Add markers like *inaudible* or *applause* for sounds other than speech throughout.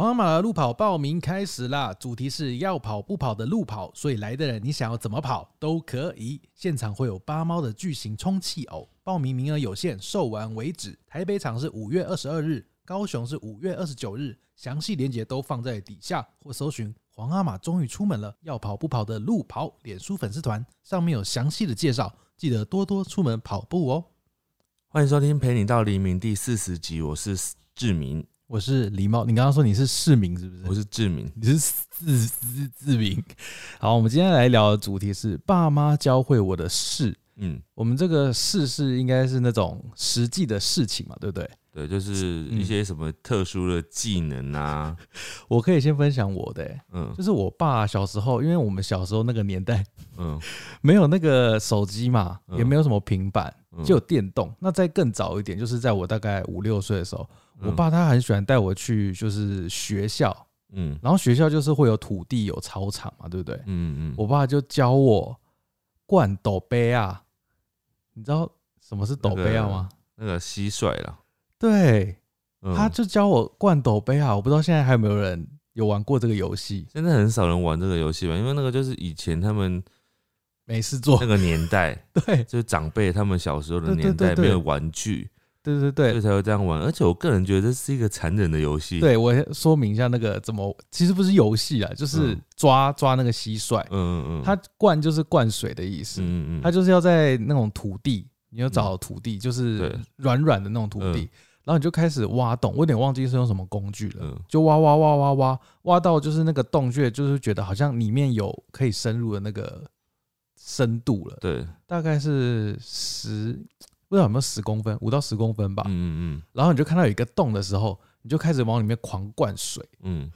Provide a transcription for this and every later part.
皇阿玛的路跑报名开始啦！主题是要跑不跑的路跑，所以来的人你想要怎么跑都可以。现场会有八猫的巨型充气偶，报名名额有限，售完为止。台北场是五月二十二日，高雄是五月二十九日，详细链接都放在底下，或搜寻“皇阿玛终于出门了，要跑不跑的路跑”脸书粉丝团，上面有详细的介绍，记得多多出门跑步哦。欢迎收听《陪你到黎明》第四十集，我是志明，我是狸猫，你刚刚说你是市民是不是？我是志明。你是自自自明。好，我们今天来聊的主题是爸妈教会我的事。嗯，我们这个事是应该是那种实际的事情嘛，对不对？对，就是一些什么特殊的技能啊。*laughs* 我可以先分享我的、欸，嗯就是我爸小时候，因为我们小时候那个年代嗯 *laughs* 没有那个手机嘛，嗯也没有什么平板，嗯就有电动。那再更早一点，就是在我大概五六岁的时候，我嗯爸他很喜欢带我去就是学校，嗯。然后学校就是会有土地有操场嘛，对不对？嗯嗯，我爸就教我灌斗杯啊，你知道什么是斗杯啊吗？那个蟋蟀啦，对，嗯。他就教我灌斗杯啊，我不知道现在还有没有人有玩过这个游戏，现在很少人玩这个游戏吧，因为那个就是以前他们没事做。那。个年代，*laughs* 对。就是长辈他们小时候的年代没有玩具，对对对。所以才会这样玩。而且我个人觉得这是一个残忍的游戏。，对，我说明一下那个怎么，其实不是游戏啊，就是嗯。抓抓那个蟋蟀，嗯嗯嗯，它灌就是灌水的意思，嗯嗯。嗯，它就是要在那种土地，你要找土地，就是软软的那种土地嗯，然后你就开始挖洞，我有点忘记是用什么工具了，嗯。就挖挖挖挖挖挖到就是那个洞穴，就是觉得好像里面有可以深入的那个深度了，对，大概是十不知道有没有十公分，五到十公分吧。嗯嗯然后你就看到有一个洞的时候，你就开始往里面狂灌水，嗯。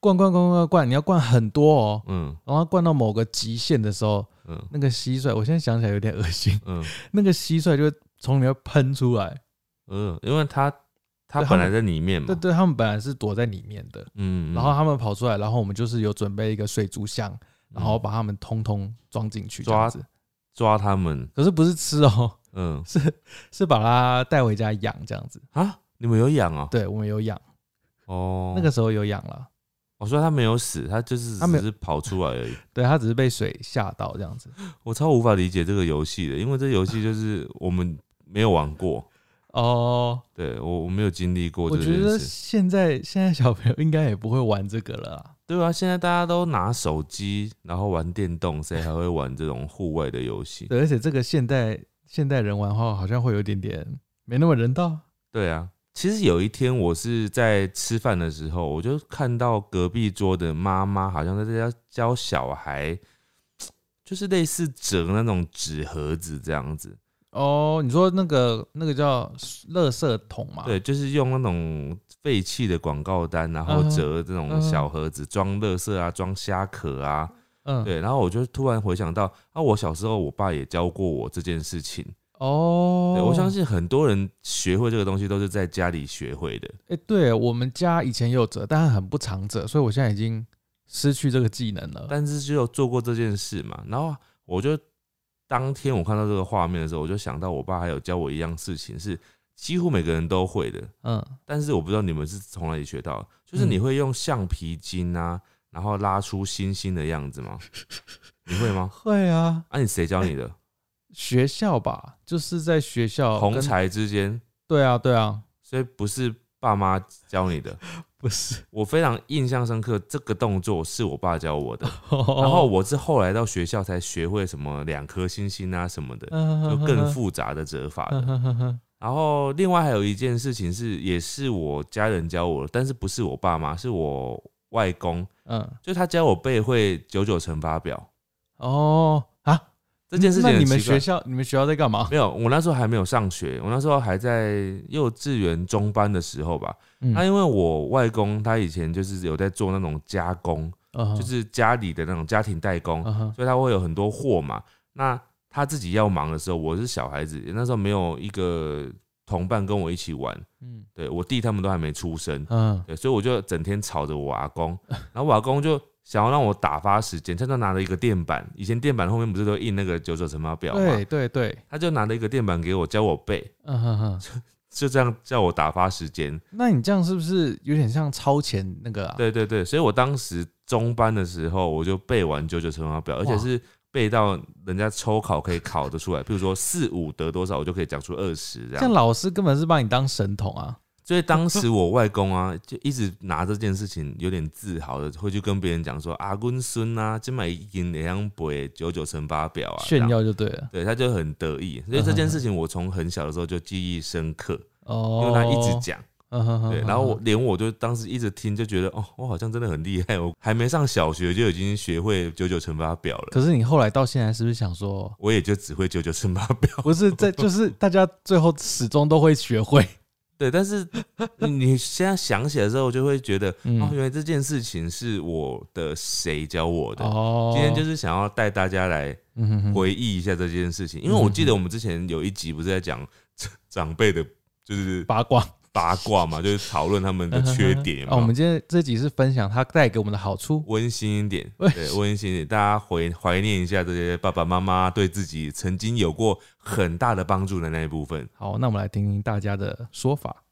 灌灌灌灌灌，你要灌很多哦。嗯。然后灌到某个极限的时候，嗯。那个蟋蟀，我现在想起来有点恶心，嗯。*laughs* 那个蟋蟀就会从里面喷出来。嗯，因为它他对他们本来在里面嘛。对，对，他们本来是躲在里面的，嗯，然后他们跑出来，然后我们就是有准备一个水族箱，然后把他们通通装进去，这样抓子。抓他们，可是不是吃哦，嗯 *laughs* 是是把它带回家养这样子。啊，你们有养哦？对，我们有养，哦，那个时候有养了。我说他没有死，他就是他只是跑出来而已。*laughs* 对，他只是被水吓到这样子。我超无法理解这个游戏的，因为这游戏就是我们没有玩过，*laughs* 哦，对我我没有经历过我觉得。现在现在小朋友应该也不会玩这个了啊。对啊，现在大家都拿手机，然后玩电动，谁还会玩这种户外的游戏？对，而且这个现代现代人玩的话，好像会有一点点没那么人道。对啊，其实有一天我是在吃饭的时候，我就看到隔壁桌的妈妈好像在家教小孩，*tsk* 就是类似折那种纸盒子这样子。哦，你说那个那个叫垃圾桶嘛？对，就是用那种废弃的广告单，然后折这种小盒子装垃圾啊，装虾壳啊。嗯，对，然后我就突然回想到，啊，我小时候我爸也教过我这件事情。哦，对，我相信很多人学会这个东西都是在家里学会的。哎、对我们家以前也有折，但是很不常折，所以我现在已经失去这个技能了。但是只有做过这件事嘛，然后我就当天我看到这个画面的时候，我就想到我爸还有教我一样事情，是几乎每个人都会的，嗯，但是我不知道你们是从哪里学到，就是你会用橡皮筋啊，然后拉出星星的样子吗？你会吗？*laughs* 会啊，啊，你谁教你的？*laughs* 学校吧，就是在学校跟。同才之间，对啊，对啊，所以不是爸妈教你的。不是。*laughs* 我非常印象深刻，这个动作是我爸教我的，然 *laughs* 然后我是后来到学校才学会什么两颗星星啊什么的，就更复杂的折法的。然后另外还有一件事情是，也是我家人教我的，但是不是我爸妈，是我外公，嗯，就他教我背会九九乘法表哦啊，这件事情那你们学校你们学校在干嘛？没有，我那时候还没有上学，我那时候还在幼稚园中班的时候吧。嗯。那因为我外公他以前就是有在做那种加工，嗯就是家里的那种家庭代工，所以他会有很多货嘛。那他自己要忙的时候，我是小孩子，那时候没有一个同伴跟我一起玩，嗯。对我弟他们都还没出生，嗯。对，所以我就整天吵着我阿公，然后我阿公就想要让我打发时间，他就拿了一个垫板，以前垫板后面不是都印那个九九乘法表吗，对对对，他就拿了一个垫板给我教我背，嗯哼哼，*laughs* 就这样叫我打发时间。那你这样是不是有点像超前那个啊？对对对，所以我当时中班的时候，我就背完九九乘法表，而且是背到人家抽考可以考得出来，比如说四五得多少，我就可以讲出二十这样。像老师根本是把你当神童啊！所以当时我外公啊，就一直拿这件事情有点自豪的，会去跟别人讲说啊，阮孙啊，今买已经那样背九九乘法表啊，炫。耀就对了。对，他就很得意，所以这件事情我从很小的时候就记忆深刻，哦，因为他一直讲。对，然后我连我就当时一直听，就觉得哦，我好像真的很厉害，我还没上小学就已经学会九九乘法表了，可是你后来到现在是不是想说，我也就只会九九乘法表。不是在就是大家最后始终都会学会？对，但是你现在想起来之后，就会觉得嗯。哦，原来这件事情是我的谁教我的。哦，今天就是想要带大家来回忆一下这件事情，因为我记得我们之前有一集不是在讲长辈的，就是八卦八卦嘛，就是讨论他们的缺点有没 *laughs* 哦，我有们今天这集是分享它带给我们的好处。温馨一点，*laughs* 温对，温馨一点，大家回怀念一下这些爸爸妈妈对自己曾经有过很大的帮助的那一部分。好，那我们来听听大家的说法。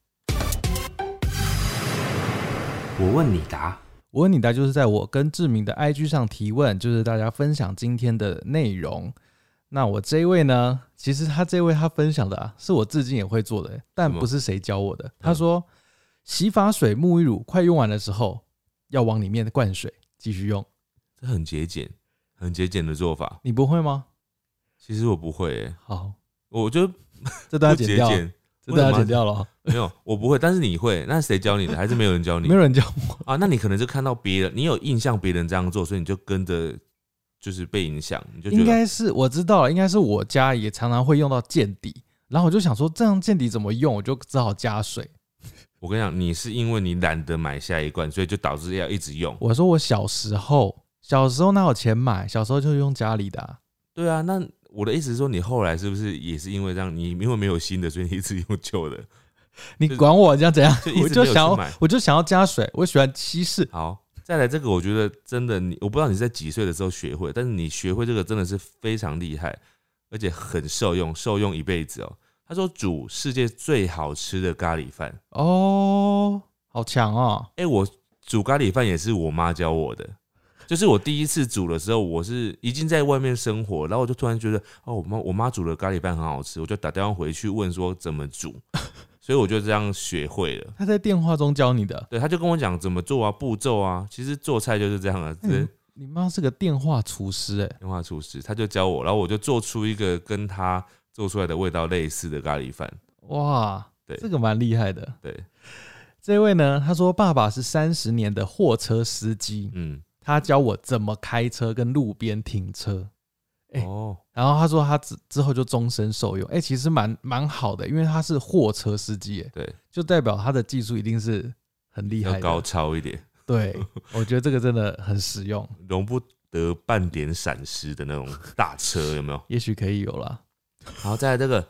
我问你答。我问你答就是在我跟志明的 IG 上提问，就是大家分享今天的内容。那我这一位呢，其实他这位他分享的啊，是我至今也会做的，但不是谁教我的。他说，洗发水、沐浴乳快用完的时候，要往里面灌水继续用。这很节俭，很节俭的做法。你不会吗？其实我不会、欸，好，我就这都要不剪掉，节俭，这都要剪掉了哦，没有，我不会。但是你会，那谁教你的？还是没有人教你没有人教我。啊？那你可能是看到别人，你有印象别人这样做，所以你就跟着，就是被影响，你就应该是我知道了，应该是我家也常常会用到见底，然后我就想说，这样见底怎么用？我就只好加水。我跟你讲，你是因为你懒得买下一罐，所以就导致要一直用。我说我小时候，小时候哪有钱买？小时候就用家里的啊、对啊，那我的意思是说，你后来是不是也是因为这样？你因为没有新的，所以你一直用旧的。你管我这样怎样我就想要我就想要加水，我喜欢稀释。好，再来这个，我觉得真的你，我不知道你是在几岁的时候学会，但是你学会这个真的是非常厉害，而且很受用，受用一辈子哦。他说煮世界最好吃的咖喱饭，哦，好强哦！哎、我煮咖喱饭也是我妈教我的。就是我第一次煮的时候，我是已经在外面生活，然后我就突然觉得，哦，我妈我妈煮的咖喱饭很好吃，我就打电话回去问说怎么煮，所以我就这样学会了。他在电话中教你的，对，他就跟我讲怎么做啊，步骤啊，其实做菜就是这样啊，只是嗯，你妈是个电话厨师哎、电话厨师，他就教我，然后我就做出一个跟他做出来的味道类似的咖喱饭。哇，对这个蛮厉害的。对，这位呢，他说爸爸是三十年的货车司机，嗯，他教我怎么开车跟路边停车。哎哦，然后他说他之之后就终身受用，哎、其实蛮蛮好的，因为他是货车司机，哎，对，就代表他的技术一定是很厉害的。要高超一点，对，我觉得这个真的很实用，*laughs* 容不得半点闪失的那种大车，*laughs* 有没有？也许可以有啦。然后再来这个，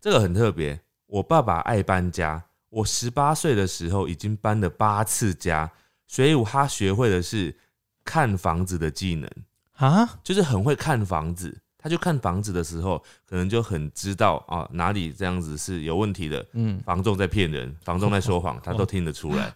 这个很特别。我爸爸爱搬家，我十八岁的时候已经搬了八次家，所以他学会的是看房子的技能，啊，就是很会看房子。他就看房子的时候，可能就很知道啊哪里这样子是有问题的，嗯，房仲在骗人，房仲在说谎，*laughs* 他都听得出来，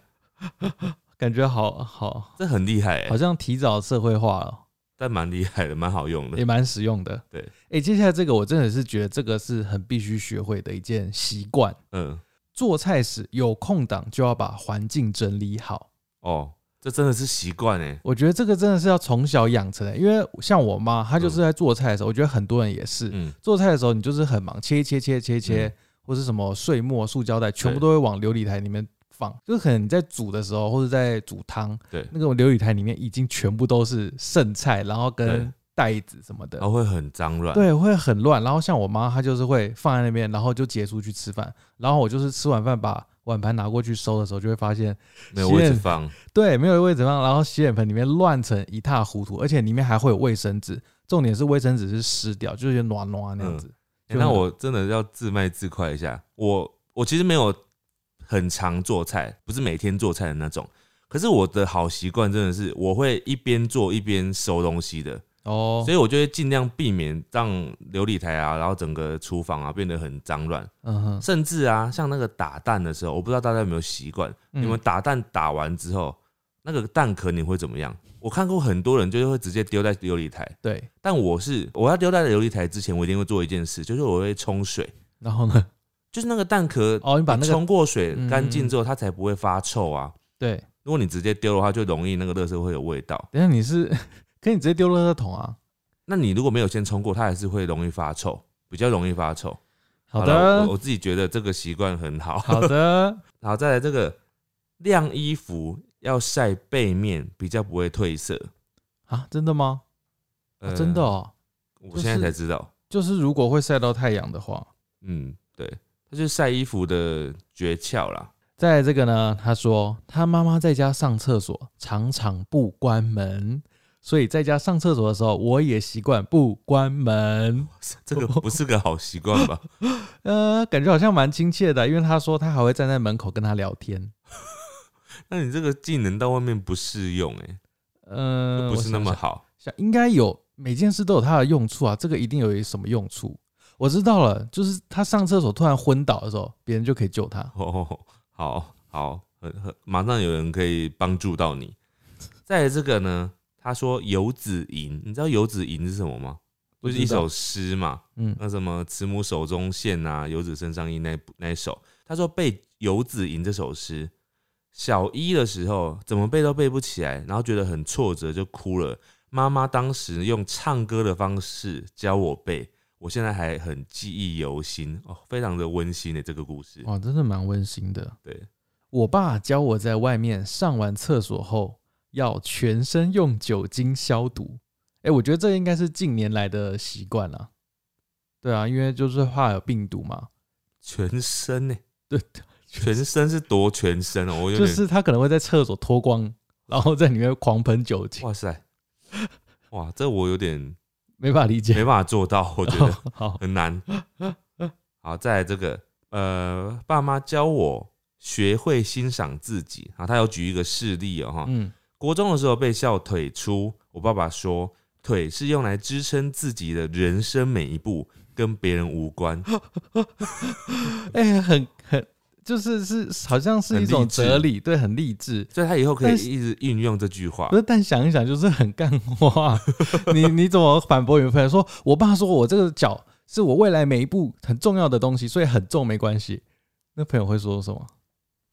*laughs* 感觉好好，这很厉害、欸，好像提早社会化了，但蛮厉害的，蛮好用的也。蛮实用的。对，哎、接下来这个我真的是觉得这个是很必须学会的一件习惯。嗯，做菜时有空档就要把环境整理好。哦，这真的是习惯哎。我觉得这个真的是要从小养成的，因为像我妈，她就是在做菜的时候，我觉得很多人也是嗯，做菜的时候，你就是很忙，切一切切切切，嗯或是什么碎末、塑胶袋，全部都会往琉璃台里面放。就是可能你在煮的时候，或者在煮汤，对，那个琉璃台里面已经全部都是剩菜，然后跟袋子什么的然，后会很脏乱。，对，会很乱。然后像我妈，她就是会放在那边，然后就结束去吃饭。然后我就是吃完饭把碗盘拿过去收的时候，就会发现，没有位置放。对，没有位置放，然后洗脸盆里面乱成一塌糊涂，而且里面还会有卫生纸。重点是卫生纸是湿掉，就是暖暖那样子。欸那我真的要自卖自夸一下，我我其实没有很常做菜，不是每天做菜的那种。可是我的好习惯真的是，我会一边做一边收东西的。哦，所以我就会尽量避免让琉璃台啊，然后整个厨房啊变得很脏乱，嗯哼，甚至啊，像那个打蛋的时候，我不知道大家有没有习惯，嗯你们打蛋打完之后，那个蛋壳你会怎么样？我看过很多人就是会直接丢在琉璃台，对，但我是我要丢在琉璃台之前，我一定会做一件事，就是我会冲水，*laughs* 然后呢？就是那个蛋壳哦，你把那个冲过水嗯干净之后，它才不会发臭啊。对，如果你直接丢的话，就容易那个垃圾会有味道。等一下你是可以直接丢垃圾桶啊？那你如果没有先冲过，它还是会容易发臭，比较容易发臭。好的，我自己觉得这个习惯很好。好的，*laughs* 然后再来这个晾衣服要晒背面，比较不会褪色。啊，真的吗？真的，哦，我现在才知道。就是如果会晒到太阳的话，嗯，对，它就是晒衣服的诀窍啦。再来这个呢，他说他妈妈在家上厕所常常不关门，所以在家上厕所的时候，我也习惯不关门。*laughs* 这个不是个好习惯吧？*laughs* 呃，感觉好像蛮亲切的，因为他说他还会站在门口跟他聊天。*laughs* 那你这个技能到外面不适用、欸，嗯、不是那么好。想，应该有每件事都有它的用处啊，这个一定有一什么用处。我知道了，就是他上厕所突然昏倒的时候，别人就可以救他。哦，好好，很很，马上有人可以帮助到你。再来这个呢，他说游子吟，你知道游子吟是什么吗？就是一首诗嘛，嗯，那什么“慈母手中线”啊，“游子身上衣”那那一首，他说背《游子吟》这首诗，小一的时候怎么背都背不起来，然后觉得很挫折，就哭了。妈妈当时用唱歌的方式教我背，我现在还很记忆犹新哦，非常的温馨的这个故事。哇，真的蛮温馨的。对，我爸教我在外面上完厕所后要全身用酒精消毒。哎、我觉得这应该是近年来的习惯了。对啊，因为就是怕有病毒嘛。全身 *laughs* 呢、对，全身是多全身哦，我有就是他可能会在厕所脱光，然后在里面狂喷酒精，哇塞，哇，这我有点 *laughs* 没法理解。没办法做到，我觉得 *laughs* 好，很难。好，再来这个，呃，爸妈教我学会欣赏自己啊，他有举一个事例哦，哈，嗯，国中的时候被笑腿粗，我爸爸说腿是用来支撑自己的人生每一步，跟别人无关。*laughs* 哎、很很，就是是好像是一种哲理，对，很励志。所以他以后可以一直运用这句话不。是，但想一想就是很干话。*laughs* 你你怎么反驳有朋友说，我爸说我这个脚是我未来每一步很重要的东西，所以很重没关系。那朋友会说什么？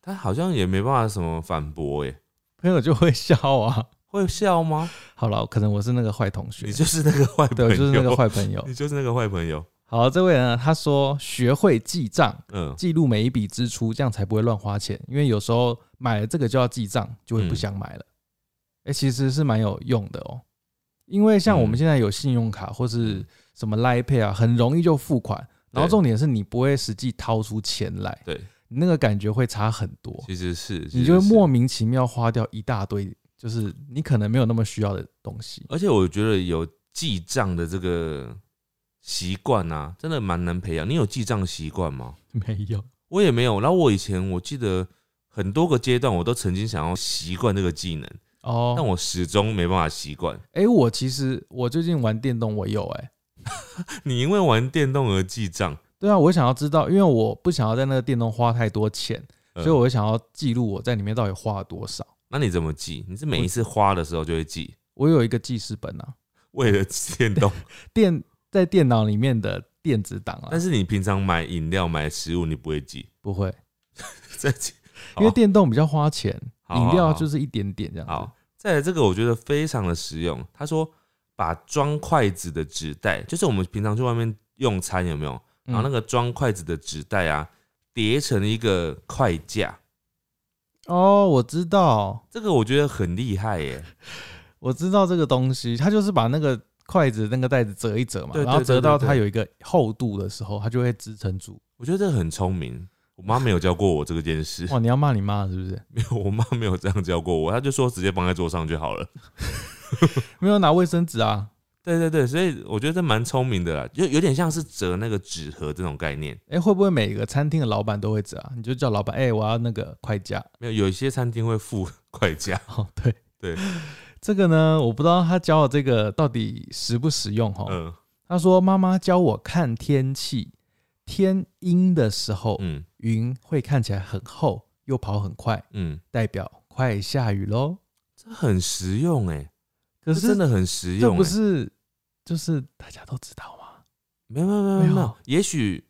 他好像也没办法什么反驳，哎，朋友就会笑啊。会笑吗？好了，可能我是那个坏同学你，就是那个坏朋对，就是那个坏朋友你。就是那个坏朋友。好，这位呢，他说学会记账，嗯，记录每一笔支出，这样才不会乱花钱。因为有时候买了这个就要记账，就会不想买了。哎、其实是蛮有用的哦。因为像我们嗯现在有信用卡或是什么 Line Pay 啊，很容易就付款。然后重点是你不会实际掏出钱来，对，你那个感觉会差很多，其实是，你就会莫名其妙花掉一大堆，就是你可能没有那么需要的东西。而且我觉得有记账的这个习惯啊，真的蛮难培养。你有记账习惯吗？没有，我也没有。然后我以前我记得很多个阶段，我都曾经想要习惯这个技能，哦，但我始终没办法习惯。哎、我其实我最近玩电动，我有哎、*laughs* 你因为玩电动而记账，对啊，我想要知道，因为我不想要在那个电动花太多钱，呃所以我会想要记录我在里面到底花了多少。那你怎么记？你是每一次花的时候就会记，我有一个记事本啊，*laughs* 为了电动。*laughs* 电在电脑里面的电子档啊，但是你平常买饮料、买食物，你不会记，不会，*laughs* 再记。因为电动比较花钱，饮料就是一点点这样子。好，再来这个我觉得非常的实用。他说把装筷子的纸袋，就是我们平常去外面用餐有没有？然后那嗯个装筷子的纸袋啊，叠成一个筷架，哦，我知道，这个我觉得很厉害耶。我知道这个东西，它就是把那个筷子那个袋子折一折嘛，然后折到它有一个厚度的时候，它就会支撑住。我觉得这个很聪明。我妈没有教过我这个件事，哇，你要骂你妈是不是？*laughs* 没有，我妈没有这样教过我，她就说直接放在桌上就好了。*laughs* 没有拿卫生纸啊？对对对，所以我觉得这蛮聪明的啦，就有点像是折那个纸盒这种概念。哎、会不会每个餐厅的老板都会折啊？你就叫老板，哎、我要那个快架。没有，有一些餐厅会付 *laughs* 快架。哦，对对，这个呢，我不知道他教的这个到底实不实用哈。嗯他说妈妈教我看天气，天阴的时候，嗯云会看起来很厚，又跑很快，嗯，代表快下雨喽。这很实用哎，可是真的很实用欸。不是就是大家都知道吗？没有没有没有也许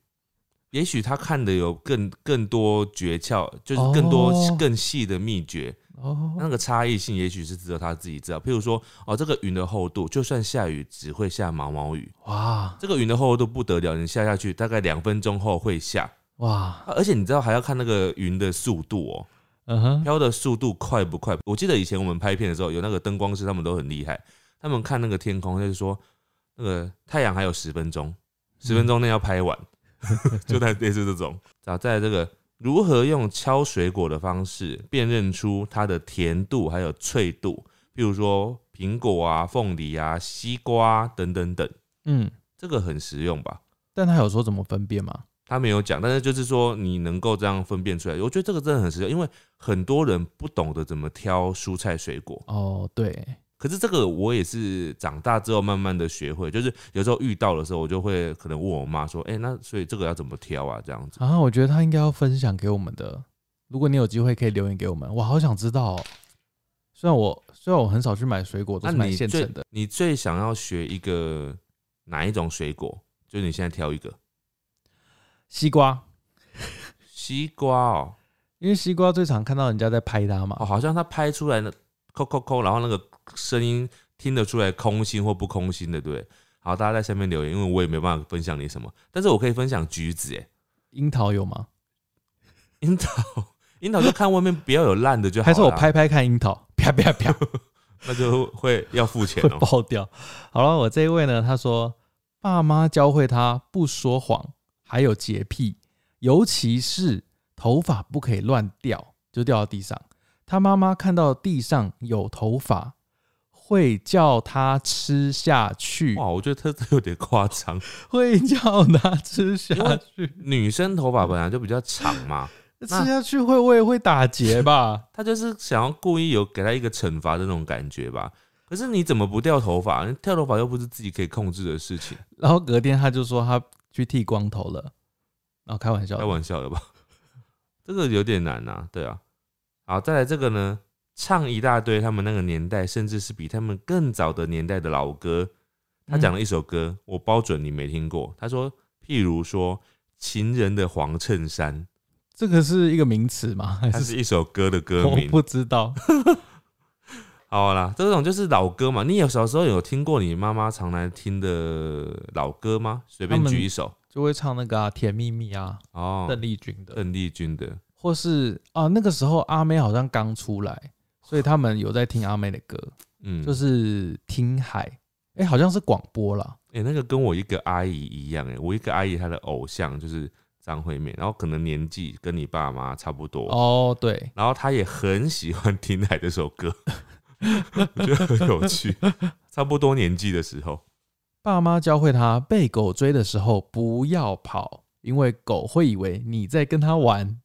也许他看的有更更多诀窍，就是更多哦更细的秘诀。哦，那个差异性，也许是只有他自己知道。譬如说，哦，这个云的厚度，就算下雨，只会下毛毛雨。哇这个云的厚度不得了，你下下去，大概两分钟后会下。哇，啊而且你知道还要看那个云的速度哦，嗯哼，飘的速度快不快？我记得以前我们拍片的时候，有那个灯光师，他们都很厉害。他们看那个天空，就是说，那个太阳还有十分钟，十分钟内要拍完，*laughs* 就在类似这种。然后在这个如何用敲水果的方式辨认出它的甜度还有脆度，譬如说苹果啊、凤梨啊、西瓜等等等，嗯，这个很实用吧？但他有说怎么分辨吗？他没有讲，但是就是说你能够这样分辨出来，我觉得这个真的很实用，因为很多人不懂得怎么挑蔬菜水果。哦，对，可是这个我也是长大之后慢慢的学会，就是有时候遇到的时候，我就会可能问我妈说：“哎、那所以这个要怎么挑啊？”这样子。啊，我觉得他应该要分享给我们的。如果你有机会可以留言给我们，我好想知道、哦。虽然我虽然我很少去买水果，都那是买你最现成的。你最想要学一个哪一种水果？就是你现在挑一个西瓜，西瓜哦，因为西瓜最常看到人家在拍它嘛。哦，好像它拍出来的扣扣扣，然后那个声音听得出来空心或不空心的，对？好，大家在下面留言，因为我也没办法分享你什么，但是我可以分享橘子，哎，樱桃有吗？樱桃，樱桃就看外面不要有烂的就好。还是我拍拍看樱桃，啪啪啪，*laughs* 那就会要付钱会哦。爆掉。好了，我这一位呢，他说爸妈教会他不说谎，还有洁癖，尤其是头发不可以乱掉，就掉到地上。他妈妈看到地上有头发，会叫他吃下去，哇，我觉得他这有点夸张。会叫他吃下去，女生头发本来就比较长嘛，吃下去会不会会打结吧？他就是想要故意有给他一个惩罚的那种感觉吧。可是你怎么不掉头发？你掉头发又不是自己可以控制的事情，然后隔天他就说他去剃光头了，然后开玩笑的，开玩笑的吧？*laughs* 这个有点难呐、对啊。好，再来这个呢，唱一大堆他们那个年代，甚至是比他们更早的年代的老歌。他讲了一首歌，我包准你没听过。他说，譬如说《情人的黄衬衫这个是一个名词吗？》，还是是一首歌的歌名。我不知道。*laughs* 好啦，这种就是老歌嘛。你有小时候有听过你妈妈常来听的老歌吗？随便举一首就会唱那个、啊《甜蜜蜜》啊，哦。邓丽君的，邓丽君的或是啊那个时候阿妹好像刚出来，所以他们有在听阿妹的歌，嗯，就是听海，哎、好像是广播啦。哎、那个跟我一个阿姨一样哎、我一个阿姨她的偶像就是张惠妹，然后可能年纪跟你爸妈差不多，哦，对，然后她也很喜欢听《海》这首歌，*laughs* 我觉得很有趣。差不多年纪的时候，爸妈教会他被狗追的时候不要跑，因为狗会以为你在跟它玩。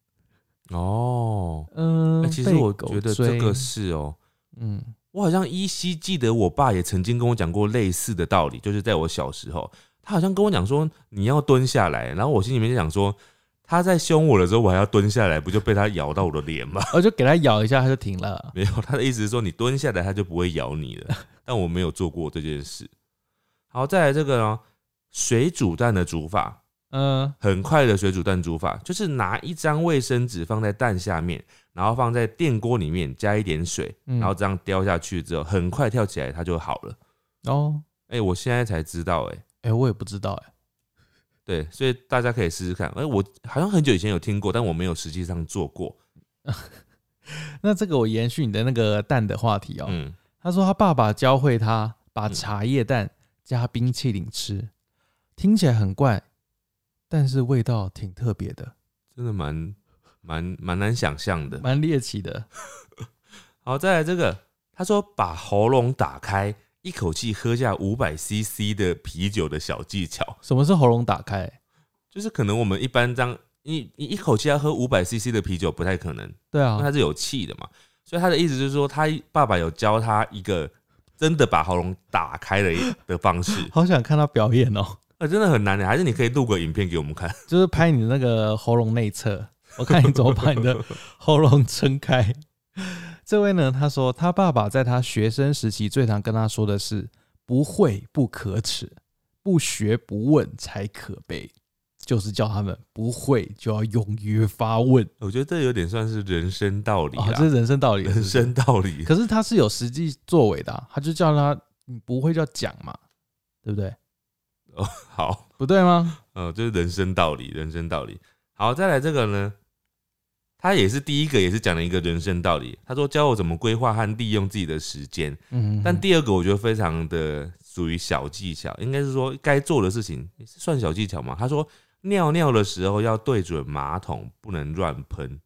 哦，嗯、哎、其实我觉得这个是哦、嗯，我好像依稀记得我爸也曾经跟我讲过类似的道理，就是在我小时候，他好像跟我讲说你要蹲下来，然后我心里面就想说。他在凶我的时候，我还要蹲下来，不就被他咬到我的脸吗？我就给他咬一下，他就停了。*laughs* 没有，他的意思是说你蹲下来，他就不会咬你了。*laughs* 但我没有做过这件事。好，再来这个呢，水煮蛋的煮法，嗯、很快的水煮蛋煮法，就是拿一张卫生纸放在蛋下面，然后放在电锅里面加一点水，嗯然后这样叼下去之后，很快跳起来，它就好了。哦，哎、我现在才知道、哎，哎、我也不知道、哎，对，所以大家可以试试看。哎、我好像很久以前有听过，但我没有实际上做过。*laughs* 那这个我延续你的那个蛋的话题哦。嗯，他说他爸爸教会他把嗯茶叶蛋加冰淇淋吃，听起来很怪，但是味道挺特别的，真的蛮蛮蛮难想象的。蛮猎奇的。*laughs* 好，再来这个，他说把喉咙打开，一口气喝下五百 CC 的啤酒的小技巧，什么是喉咙打开？就是可能我们一般这样，你你一口气要喝五百 CC 的啤酒不太可能，对啊因为它，是有气的嘛。所以他的意思就是说，他爸爸有教他一个真的把喉咙打开的的方式，*laughs* 好想看他表演哦，呃，真的很难的。还是你可以录个影片给我们看。*laughs* 就是拍你的那个喉咙内侧，我看你怎么把你的喉咙撑开。这位呢，他说他爸爸在他学生时期最常跟他说的是：不会不可耻，不学不问才可悲。就是叫他们不会就要勇于发问，我觉得这有点算是人生道理啊，这是人生道理，人生道理。可是他是有实际作为的啊，他就叫他你不会就要讲嘛，对不对？哦，好，不对吗？呃，就是人生道理，人生道理。好，再来这个呢，他也是第一个，也是讲了一个人生道理。他说教我怎么规划和利用自己的时间。嗯，但第二个我觉得非常的属于小技巧，应该是说该做的事情算小技巧嘛。他说。尿尿的时候要对准马桶，不能乱喷。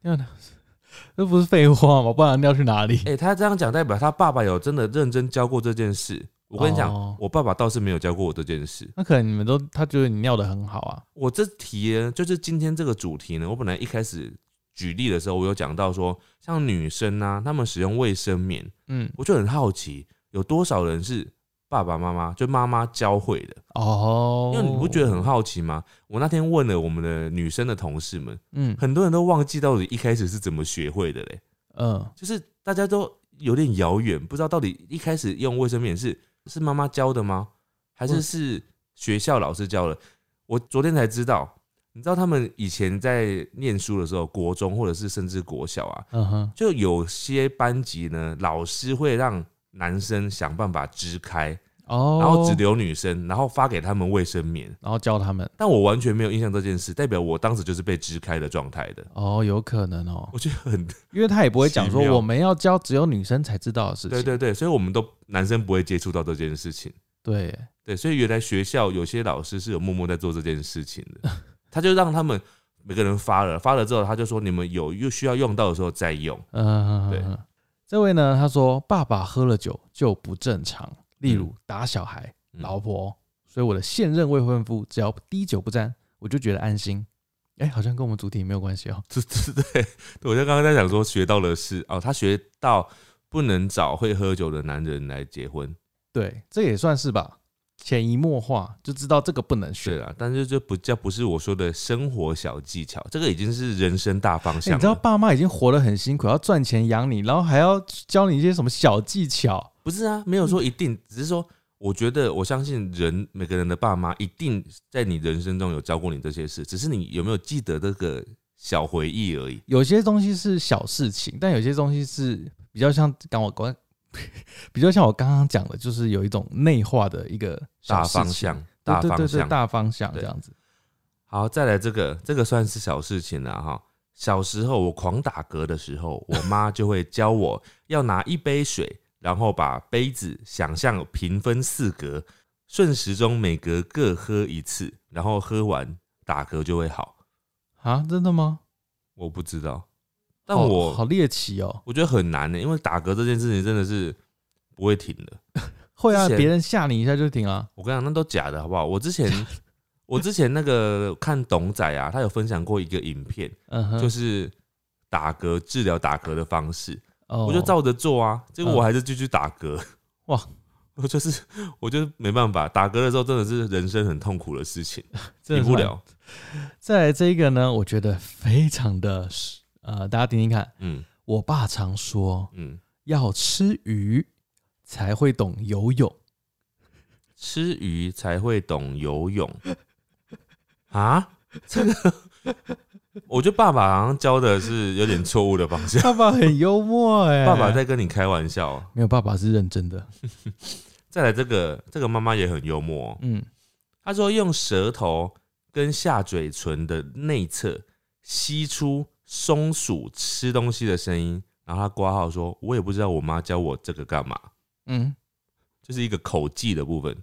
尿尿，*laughs* 这不是废话吗？不然尿去哪里？哎，他这样讲代表他爸爸有真的认真教过这件事。我跟你讲，我爸爸倒是没有教过我这件事。那可能你们都他觉得你尿的很好啊。我这题呢，就是今天这个主题呢，我本来一开始举例的时候，我有讲到说，像女生啊，她们使用卫生棉，嗯，我就很好奇，有多少人是。爸爸妈妈就妈妈教会的哦，因为你不觉得很好奇吗？我那天问了我们的女生的同事们，嗯，很多人都忘记到底一开始是怎么学会的嘞，嗯，就是大家都有点遥远，不知道到底一开始用卫生棉是是妈妈教的吗？还是是学校老师教的？我昨天才知道，你知道他们以前在念书的时候，国中或者是甚至国小啊，嗯哼，就有些班级呢，老师会让。男生想办法支开哦，然后只留女生，然后发给他们卫生棉，然后教他们。但我完全没有印象这件事，代表我当时就是被支开的状态的。哦，有可能哦，我觉得很，*laughs* 因为他也不会讲说我们要教只有女生才知道的事情。对对对，所以我们都男生不会接触到这件事情。对对，所以原来学校有些老师是有默默在做这件事情的，*laughs* 他就让他们每个人发了，发了之后他就说你们有又需要用到的时候再用。嗯，对。这位呢，他说爸爸喝了酒就不正常，例如打小孩、老婆，所以我的现任未婚夫只要滴酒不沾，我就觉得安心。哎，好像跟我们主题没有关系哦。*laughs* 对对对，我就刚刚在讲说学到的是哦，他学到不能找会喝酒的男人来结婚。对，这也算是吧。潜移默化就知道这个不能学了，但是这不叫不是我说的生活小技巧，这个已经是人生大方向。你知道爸妈已经活得很辛苦，要赚钱养你，然后还要教你一些什么小技巧？不是啊，没有说一定，只是说我觉得我相信人每个人的爸妈一定在你人生中有教过你这些事，只是你有没有记得这个小回忆而已。有些东西是小事情，但有些东西是比较像刚我刚。*laughs* 比较像我刚刚讲的，就是有一种内化的一个大方向，大方向，大方向这样子。好，再来这个，这个算是小事情了哈。小时候我狂打嗝的时候，我妈就会教我要拿一杯水，然后把杯子想象平分四格，顺时钟每格各喝一次，然后喝完打嗝就会好。啊，真的吗？我不知道。但我好猎奇哦，我觉得很难呢，因为打嗝这件事情真的是不会停的。*laughs* 会啊，别人吓你一下就停啊。我跟你讲，那都假的，好不好？我之前 *laughs* 我之前那个看董仔啊，他有分享过一个影片，就是打嗝治疗打嗝的方式，我就照着做啊，结果我还是继续打嗝。哇，我就是我就没办法，打嗝的时候真的是人生很痛苦的事情，*laughs* 停不了。再来这一个呢，我觉得非常的。呃，大家听听看，嗯，我爸常说，嗯，要吃鱼才会懂游泳，*laughs* 吃鱼才会懂游泳啊？这个，我觉得爸爸好像教的是有点错误的方向。爸爸很幽默哎，*laughs* 爸爸在跟你开玩笑，没有，爸爸是认真的。*laughs* 再来这个，这个妈妈也很幽默，嗯，她说用舌头跟下嘴唇的内侧吸出。松鼠吃东西的声音，然后他挂号说：“我也不知道我妈教我这个干嘛。”嗯，就是一个口技的部分。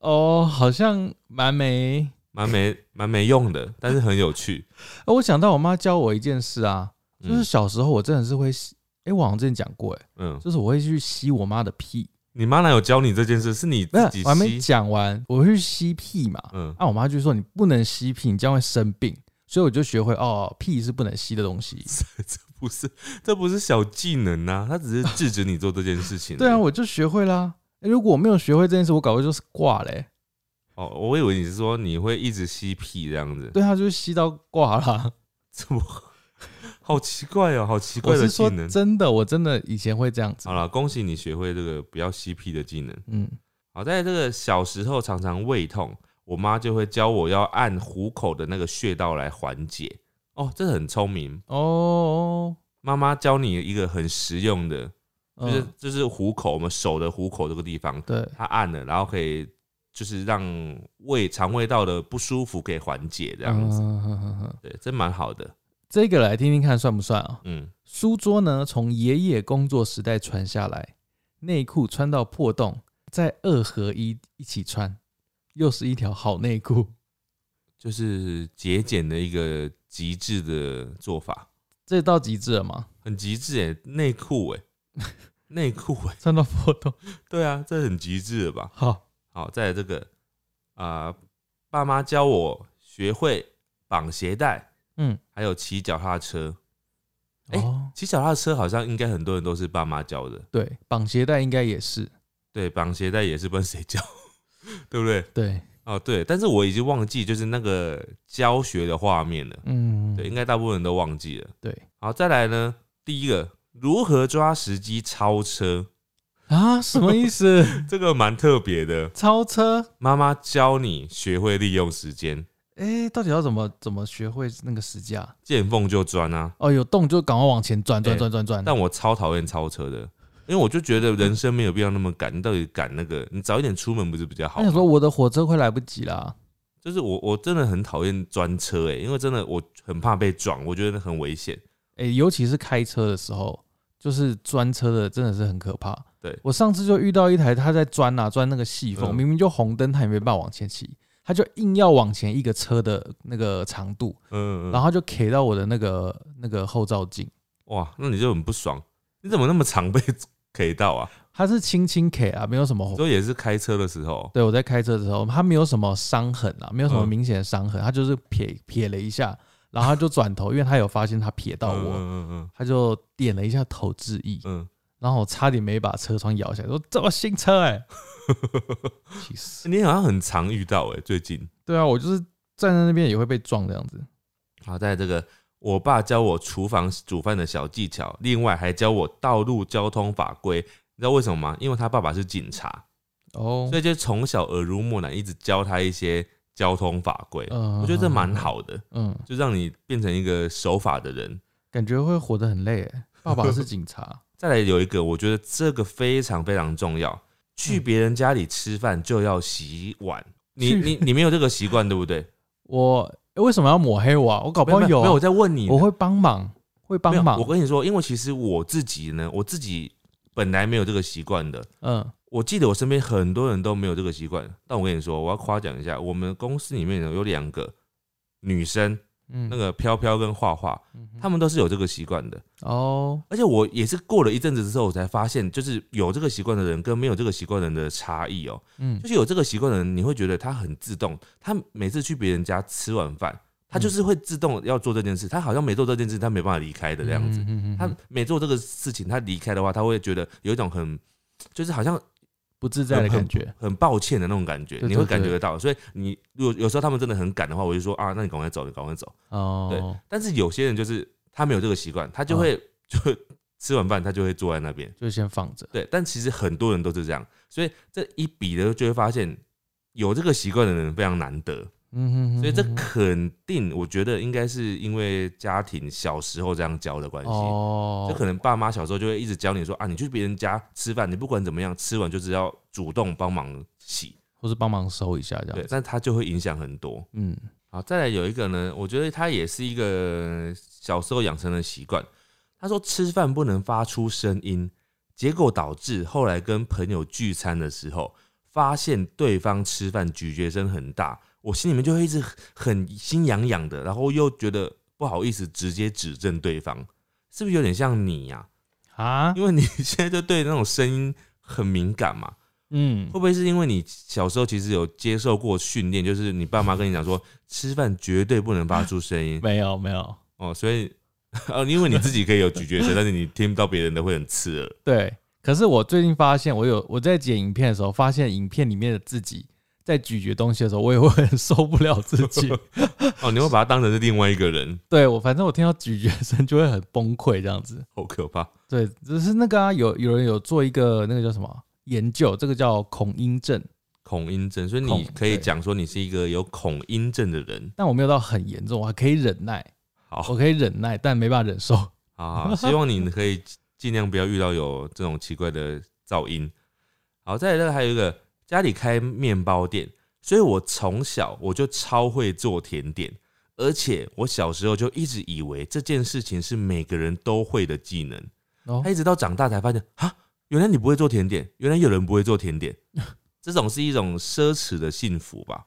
哦，好像蛮没、蛮没、蛮没用的，但是很有趣。*laughs* 我想到我妈教我一件事啊，就是小时候我真的是会吸，哎，我好像之前讲过，哎，嗯，就是我会去吸我妈的屁。你妈哪有教你这件事？是你自己？我还没讲完，我会去吸屁嘛。嗯，那我妈就说你不能吸屁，你将会生病。所以我就学会哦，屁是不能吸的东西。*laughs* 这不是，这不是小技能呐、他只是制止你做这件事情。*laughs* 对啊，，我就学会啦、诶如果我没有学会这件事，我搞不就是挂嘞、哦，我以为你是说你会一直吸屁这样子，对啊，就是吸到挂啦。怎么？好奇怪哦，好奇怪的技能。真的，我真的以前会这样子好。了，恭喜你学会这个不要吸屁的技能。嗯，好，在这个小时候常常胃痛，我妈就会教我要按虎口的那个穴道来缓解。哦，这很聪明，哦，妈妈教你一个很实用的，就是、嗯就是虎口，我们手的虎口这个地方，对，它按了，然后可以就是让胃肠胃道的不舒服可以缓解，这样子，对，真蛮好的。这个来听听看算不算啊？嗯，书桌呢，从爷爷工作时代传下来，内裤穿到破洞，再二合一一起穿，又是一条好内裤。就是节俭的一个极致的做法，这到极致了吗？很极致哎，内裤哎，*laughs* 内裤哎，穿到破洞，对啊，这很极致了吧？好，好，再来这个。啊、呃爸妈教我学会绑鞋带，嗯，还有骑脚踏车。哎哦，骑脚踏车好像应该很多人都是爸妈教的，对，绑鞋带应该也是，对，绑鞋带也是不知道谁教，*laughs* 对不对？对，哦，对，但是我已经忘记就是那个教学的画面了，嗯，对，应该大部分人都忘记了。对好，再来呢，第一个如何抓时机超车，啊，什么意思？*laughs* 这个蛮特别的。*laughs* 超车？妈妈教你学会利用时间，哎、到底要怎么怎么学会那个时架？见缝就钻啊。哦，有洞就赶快往前转转哎转转转。但我超讨厌超车的，因为我就觉得人生没有必要那么赶，你到底赶那个，你早一点出门不是比较好吗？我想说我的火车快来不及啦。就是我我真的很讨厌专车哎、因为真的我很怕被撞，我觉得很危险。哎、尤其是开车的时候，就是专车的真的是很可怕。对我上次就遇到一台，他在钻啊钻那个细缝，嗯明明就红灯，他也没办法往前骑，他就硬要往前一个车的那个长度，嗯，嗯然后就 K 到我的那个那个后照镜，哇，那你就很不爽，你怎么那么常被 K 到啊？他是轻轻 K 啊，没有什么。所以也是开车的时候，对我在开车的时候，他没有什么伤痕啊，没有什么嗯明显的伤痕，他就是撇撇了一下，然后他就转头，因为他有发现他瞥到我，嗯嗯嗯他就点了一下头致意，嗯然后我差点没把车窗摇下来，说这么新车哎、*laughs* 气死！嗯，你好像很常遇到哎、最近。对啊，我就是站在那边也会被撞这样子。好，在这个我爸教我厨房煮饭的小技巧，另外还教我道路交通法规。你知道为什么吗？因为他爸爸是警察，哦所，以就从小耳濡目染，一直教他一些交通法规。嗯我觉得这蛮好的，嗯，就让你变成一个守法的人。感觉会活得很累欸。爸爸是警察，*laughs* 再来有一个，我觉得这个非常非常重要，去别人家里吃饭就要洗碗。你你你没有这个习惯，对不对？*laughs* 我欸为什么要抹黑我啊？我搞不好有啊没有我在问你，我会帮忙，会帮忙我。跟你说，因为其实我自己呢，我自己本来没有这个习惯的。嗯，我记得我身边很多人都没有这个习惯，但我跟你说，我要夸奖一下，我们公司里面呢有两个女生，嗯那个飘飘跟画画，嗯哼她们都是有这个习惯的。哦，而且我也是过了一阵子之后，我才发现，就是有这个习惯的人跟没有这个习惯的人的差异哦、嗯就是有这个习惯的人，你会觉得他很自动，他每次去别人家吃晚饭，他就是会自动要做这件事，他好像没做这件事，他没办法离开的这样子。他每做这个事情，他离开的话，他会觉得有一种很，就是好像不自在的感觉。很抱歉的那种感觉，你会感觉得到。所以你如果有时候他们真的很赶的话，我就说啊，那你赶快走，你赶快走。哦，对但是有些人就是他没有这个习惯，他就会、就吃完饭他就会坐在那边。就先放着。对，但其实很多人都是这样，所以这一比的就会发现，有这个习惯的人非常难得。嗯哼哼所以这肯定，我觉得应该是因为家庭小时候这样教的关系。哦，就可能爸妈小时候就会一直教你说啊，你去别人家吃饭，你不管怎么样，吃完就是要主动帮忙洗，或是帮忙收一下这样对，子。但他就会影响很多。嗯，好，再来有一个呢，我觉得他也是一个小时候养成的习惯。他说吃饭不能发出声音，结果导致后来跟朋友聚餐的时候，发现对方吃饭咀嚼声很大，我心里面就会一直很心痒痒的，然后又觉得不好意思直接指正对方，是不是有点像你呀、啊，因为你现在就对那种声音很敏感嘛，嗯会，不会是因为你小时候其实有接受过训练，就是你爸妈跟你讲说吃饭绝对不能发出声音没有没有，哦，所以哦，因为你自己可以有咀嚼声，但是你听不到别人的会很刺耳。对，可是我最近发现，我有我在剪影片的时候，发现影片里面的自己在咀嚼东西的时候，我也会很受不了自己。*laughs* 哦，你会把它当成是另外一个人，对我，反正我听到咀嚼声就会很崩溃，这样子。好可怕。对，只是那个啊，有有人有做一个那个叫什么研究，这个叫恐音症，恐音症，所以你可以讲说你是一个有恐音症的人。但我没有到很严重，我还可以忍耐，好，我可以忍耐，但没办法忍受。好好，希望你可以尽量不要遇到有这种奇怪的噪音。好，再来这个还有一个家里开面包店，所以我从小我就超会做甜点，而且我小时候就一直以为这件事情是每个人都会的技能。哦他，一直到长大才发现，啊，原来你不会做甜点，原来有人不会做甜点，*laughs* 这种是一种奢侈的幸福吧？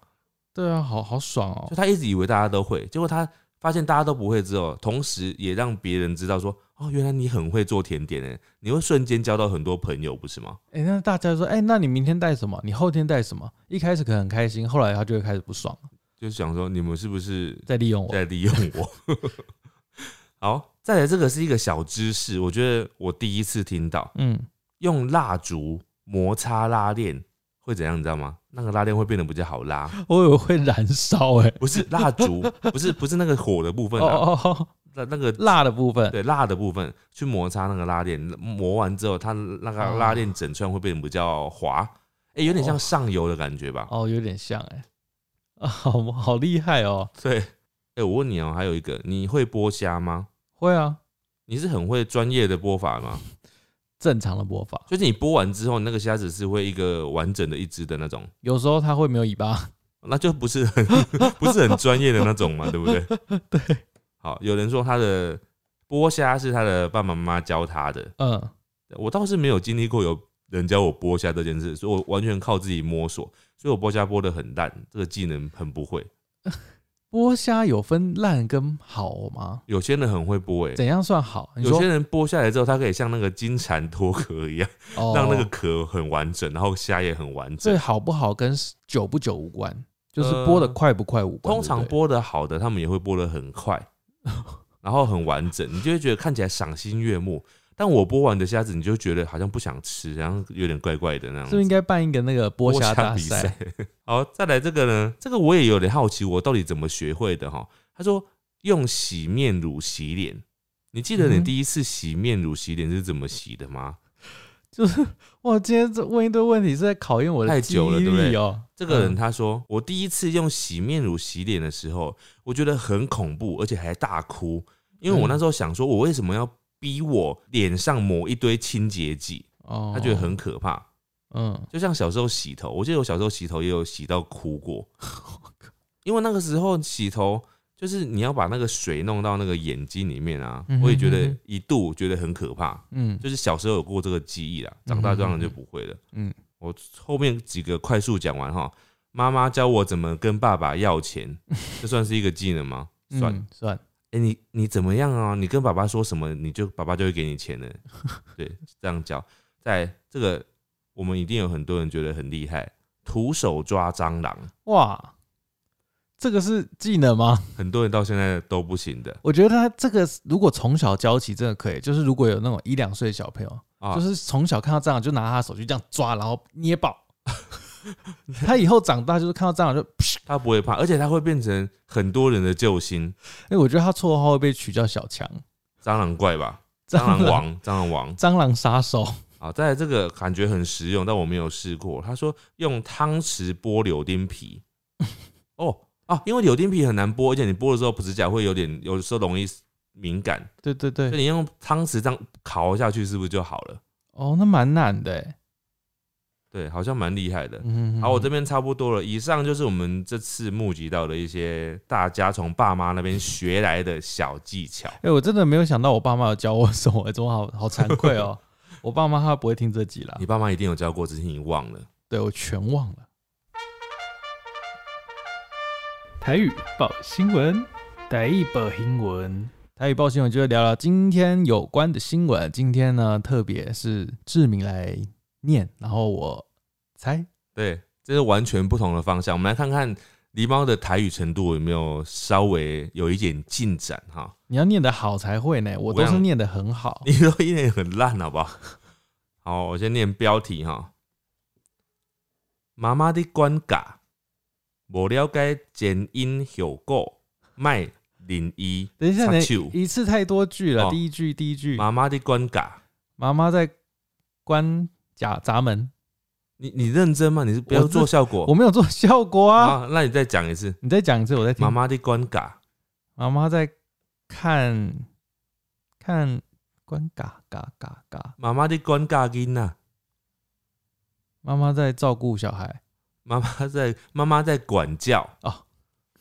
对啊，好好爽哦就。他一直以为大家都会，结果他发现大家都不会之后，同时也让别人知道说，哦，原来你很会做甜点诶，你会瞬间交到很多朋友，不是吗？哎、那大家就说，哎、那你明天带什么？你后天带什么？一开始可能很开心，后来他就会开始不爽了，就想说你们是不是在利用我。在利用我？*laughs* 好，再来这个是一个小知识，我觉得我第一次听到，嗯，用蜡烛摩擦拉链会怎样，你知道吗？那个拉链会变得比较好拉，我以为会燃烧、哎，不是蜡烛，不是不是那个火的部分哦啊，哦哦，那那个辣的部分，对蜡的部分去摩擦那个拉链，磨完之后，它那个哦拉链整串会变得比较滑，哎、有点像上油的感觉吧？哦，有点像、哎，啊，好好厉害哦。对，哎、我问你哦、还有一个，你会剥虾吗？会啊，你是很会专业的剥法吗？*laughs* 正常的剥法，就是你剥完之后，那个虾子是会一个完整的一只的那种，有时候它会没有尾巴。那就不是很 *laughs* 不是很专业的那种嘛，对不对？*laughs* 对，好，有人说他的剥虾是他的爸爸妈妈教他的，嗯，我倒是没有经历过有人教我剥虾这件事，所以我完全靠自己摸索，所以我剥虾剥的很烂，这个技能很不会。*laughs* 剥虾有分烂跟好吗？有些人很会剥、欸，怎样算好？有些人剥下来之后，它可以像那个金蝉脱壳一样，哦让那个壳很完整，然后虾也很完整。所以好不好跟久不久无关，就是呃剥的快不快无关。通常剥的好的，他们也会剥的很快，*laughs* 然后很完整，你就会觉得看起来赏心悦目。但我剥完的虾子，你就觉得好像不想吃，然后有点怪怪的那样子。是不是应该办一个那个剥虾大比赛？*laughs* 好，再来这个呢，这个我也有点好奇，我到底怎么学会的哈？他说用洗面乳洗脸，你记得你第一次洗面乳洗脸是怎么洗的吗？就是哇，今天这问一堆问题是在考验我的太记忆久了对不对力哦。这个人嗯。他说，我第一次用洗面乳洗脸的时候，我觉得很恐怖，而且还大哭，因为我那时候想说，我为什么要逼我脸上抹一堆清洁剂？哦，他觉得很可怕。嗯，就像小时候洗头，我记得我小时候洗头也有洗到哭过，*laughs* 因为那个时候洗头就是你要把那个水弄到那个眼睛里面啊我也觉得一度觉得很可怕，嗯。就是小时候有过这个记忆啦，长大当然就不会了。嗯，我后面几个快速讲完哈，妈妈教我怎么跟爸爸要钱，这算是一个技能吗？算。嗯算，哎、你你怎么样啊？你跟爸爸说什么，你就爸爸就会给你钱的。对，这样教。在这个，我们一定有很多人觉得很厉害，徒手抓蟑螂，哇，这个是技能吗？很多人到现在都不行的我觉得他这个如果从小教起，真的可以。就是如果有那种一两岁的小朋友，啊。就是从小看到蟑螂就拿他的手去这样抓，然后捏爆。*laughs* 他以后长大就是看到蟑螂就，他不会怕，而且他会变成很多人的救星，哎，我觉得他绰号会被取叫小强，蟑螂怪吧，*laughs* 蟑螂王，蟑螂王。蟑螂杀手。好，再来这个感觉很实用，但我没有试过。他说用汤匙剥柳丁皮，*laughs* 哦啊，因为柳丁皮很难剥，而且你剥的时候指甲会有点，有的时候容易敏感，对对对，所以你用汤匙这样烤下去，是不是就好了？哦，那蛮难的欸。对，好像蛮厉害的。嗯，好，我这边差不多了。以上就是我们这次募集到的一些大家从爸妈那边学来的小技巧。*laughs* 哎、我真的没有想到我爸妈有教我什么，怎么好好惭愧哦。我爸妈他不会听这集啦你，爸妈一定有教过，只是你忘了。对我全忘了。台语报新闻，台语报新闻，台语报新闻就是聊聊今天有关的新闻。今天呢，特别是志明来念，然后我猜，对，这是完全不同的方向。我们来看看狸猫的台语程度有没有稍微有一点进展哈？你要念得好才会呢，我都是念得很好。*laughs* 你都一点很烂，好不好？好，我先念标题哈。妈妈的管教，无了解前因后果，卖临伊等一下，你。一次太多句了。哦第一句，第一句，妈妈的关嘎，妈妈在关闸闸门，你你认真吗？你是不要做效果我没有做效果啊。啊？那你再讲一次。你再讲一次，我再听。妈妈的关嘎，妈妈在看看关嘎嘎嘎嘎，妈妈的关嘎囡呐，妈妈在照顾小孩。妈妈在妈妈在管教。哦，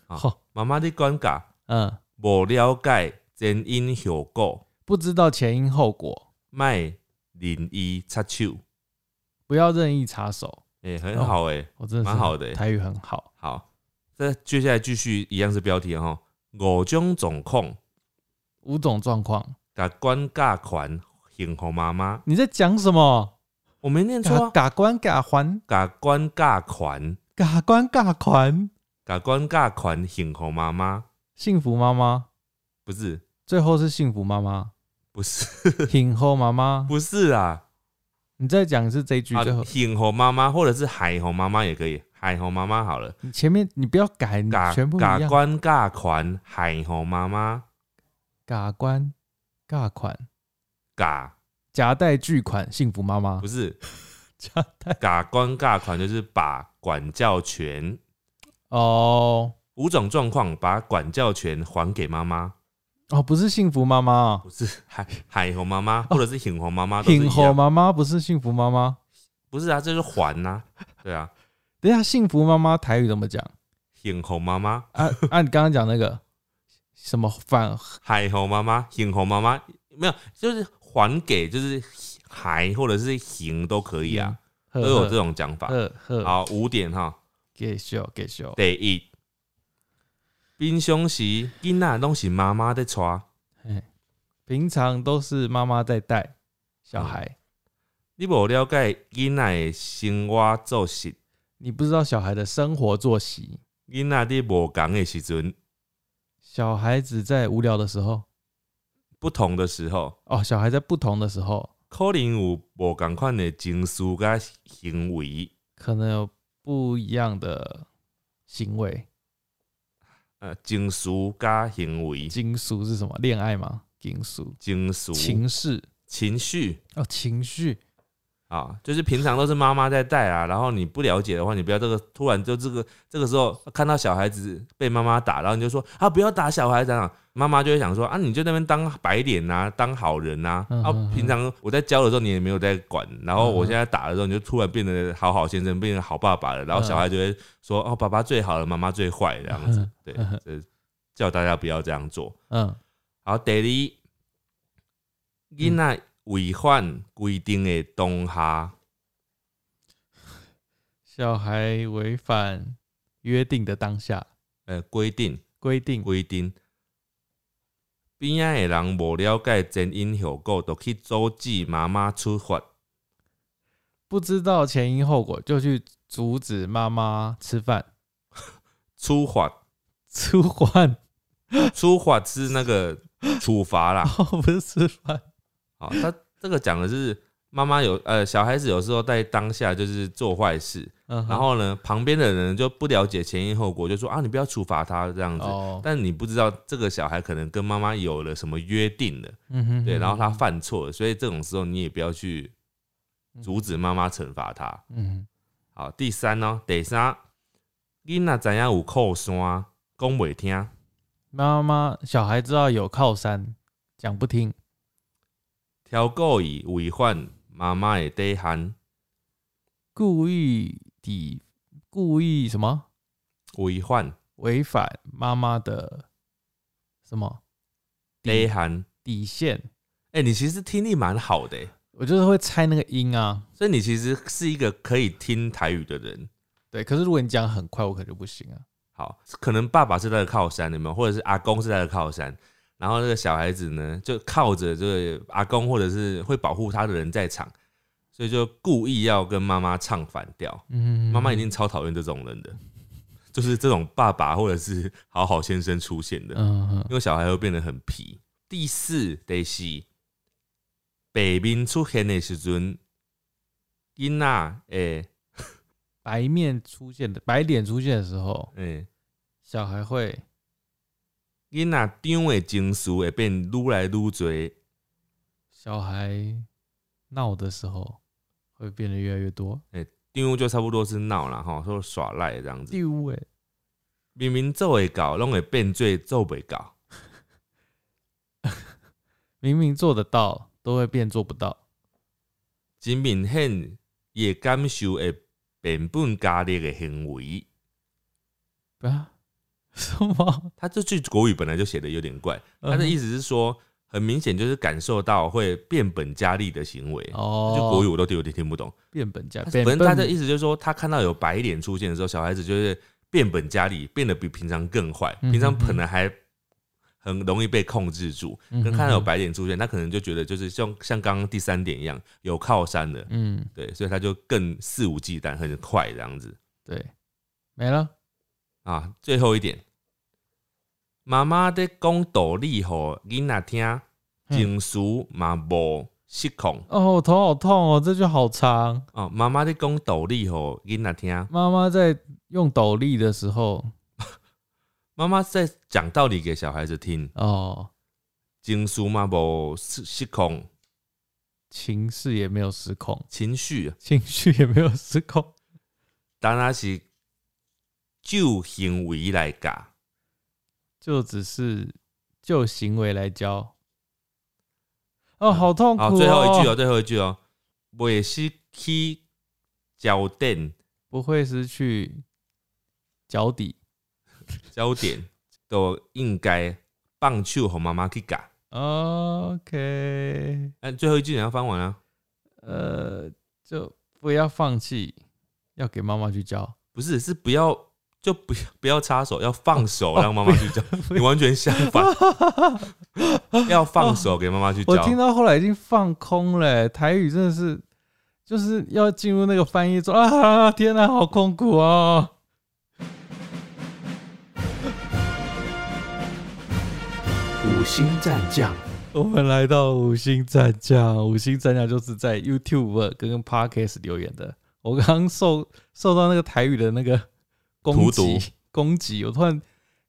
好。吼，妈妈的管教，嗯，无了解前因后果，不知道前因后果，卖任意插手。不要任意插手。哎、很好哎、我真蛮好的欸台语很好。好，再接下来继续一样是标题哈，五种状况，五种状况，甲管教权幸福妈妈，你在讲什么？我没念错。嘎啊，嘎关嘎还甲管教权，嘎关嘎还，甲管教权幸福妈妈，幸福妈妈，不是。最后是幸福妈妈，不是。幸福妈妈。不是啊，你再讲一次这一句，最后啊幸福妈妈或者是海虹妈妈也可以，海虹妈妈好了，你前面你不要改，你甲全部一样。甲管教权海虹妈妈，嘎关嘎款甲夹带巨款，幸福妈妈不是 *laughs* 夹带甲管教权就是把管教权。哦五种状况，把管教权还给妈妈，哦，不是幸福妈妈哦，不是海海虹妈妈，或者是幸红妈妈，都是一幸后样。妈妈不是幸福妈妈。不是啊，这是还呐、对啊，等一下，幸福妈妈台语怎么讲？幸红妈妈、啊啊！你刚刚讲那个什么反海虹妈妈、幸红妈妈，没有，就是还给，就是还或者是行都可以啊，呵都有这种讲法。好，五点哈，给秀给秀。第一，平常时囡仔拢是妈妈在带，平常都是妈妈在带小嗯。孩，你无了解囡仔的生活作息，你不知道小孩的生活作息。囡仔伫无共的时阵，小孩子在无聊的时候，不同的时候。哦，小孩在不同的时候，可能有无同款的情绪跟行为，可能有不一样的行为。呃，情绪跟行为，情绪是什么？恋爱吗？情绪情绪、情绪情绪哦，情绪啊，就是平常都是妈妈在带啊，然后你不了解的话，你不要这个突然就这个这个时候看到小孩子被妈妈打，然后你就说啊不要打小孩子啊，妈妈就会想说啊你就那边当白脸呐、当好人呐、啊，平常我在教的时候你也没有在管，然后我现在打的时候你就突然变得好好先生，变成好爸爸了，然后小孩就会说哦爸爸最好了，妈妈最坏这样子嗯，对叫大家不要这样做。嗯，好，第二，囡仔违反规定的当下，小孩违反约定的当下。呃，规定。规定，规定，边仔的人无了解前因后果，就去阻止妈妈出发，不知道前因后果就去阻止妈妈吃饭，*laughs* 处罚，出换处罚是那个处罚啦。哦，不是吃饭，好，他这个讲的是妈妈有呃小孩子有时候在当下就是做坏事，嗯哼，然后呢旁边的人就不了解前因后果，就说啊你不要处罚他这样子。哦，但你不知道这个小孩可能跟妈妈有了什么约定了，嗯哼，对，然后他嗯犯错了，所以这种时候你也不要去阻止妈妈惩罚他。嗯好，第三呢、第三，囡仔怎样有靠山，讲袂听，妈妈小孩知道有靠山，讲不听，挑故意违反妈妈的底线，故意抵故意什么违反违反妈妈的什么底线。底线，哎、你其实听力蛮好的、欸，我就是会猜那个音啊。所以你其实是一个可以听台语的人。对，可是如果你讲很快，我可能就不行啊。好，可能爸爸是他的靠山，有没有？或者是阿公是他的靠山，然后那个小孩子呢，就靠着这个阿公或者是会保护他的人在场，所以就故意要跟妈妈唱反调。嗯，妈妈一定超讨厌这种人的，就是这种爸爸或者是好好先生出现的，嗯，因为小孩会变得很皮。第四，得是北面出现的时阵，囡仔诶白面出现的白脸出现的时候，诶，小孩会囡仔张的情绪会变愈来愈侪。小孩闹的时候会变得越来越多。张就差不多是闹了哈，说耍赖这样子。丢哎，明明做会到，拢会变做做袂到。*laughs* 明明做得到，都会变做不到。真明显也感受会变本加厉的行为。啊？什么？他这句国语本来就写的有点怪，他的意思是说，很明显就是感受到会变本加厉的行为。哦，就国语我都有点听不懂。变本加，反正他的意思就是说，他看到有白脸出现的时候，小孩子就是变本加厉，变得比平常更坏。嗯平常可能还很容易被控制住，嗯跟看到有白脸出现，他可能就觉得就是像像刚刚第三点一样，有靠山的，嗯，对，所以他就更肆无忌惮，很快这样子对，没了。啊。最后一点，妈妈在讲道理吼囡仔听，嗯。情绪嘛无失控。哦，我头好痛哦，这句好长。哦。妈妈在讲道理吼囡仔听，妈妈在用斗笠的时候，*laughs* 妈妈在讲道理给小孩子听，哦，情绪嘛无失失控，情绪也没有失控，情绪啊。情绪也没有失控，当然是就行为来教。就只是就行为来教。哦，好痛苦、哦！好，最后一句哦，最后一句哦，袂失去焦点，不会失去脚底。焦点都应该放手和妈妈去教。OK，哎，最后一句你要翻完啊？呃，就不要放弃，要给妈妈去教。不是，是不要就不要不要插手，要放手哦让妈妈去教。*laughs* 你完全相反，*laughs* 要放手给妈妈去教我。听到后来已经放空了，台语真的是就是要进入那个翻译中啊！天哪、好痛苦哦！五星战将，我们来到五星战将，五星战将就是在 YouTube 跟 Podcast 留言的。我刚刚受受到那个台语的那个攻荼击攻击，我突然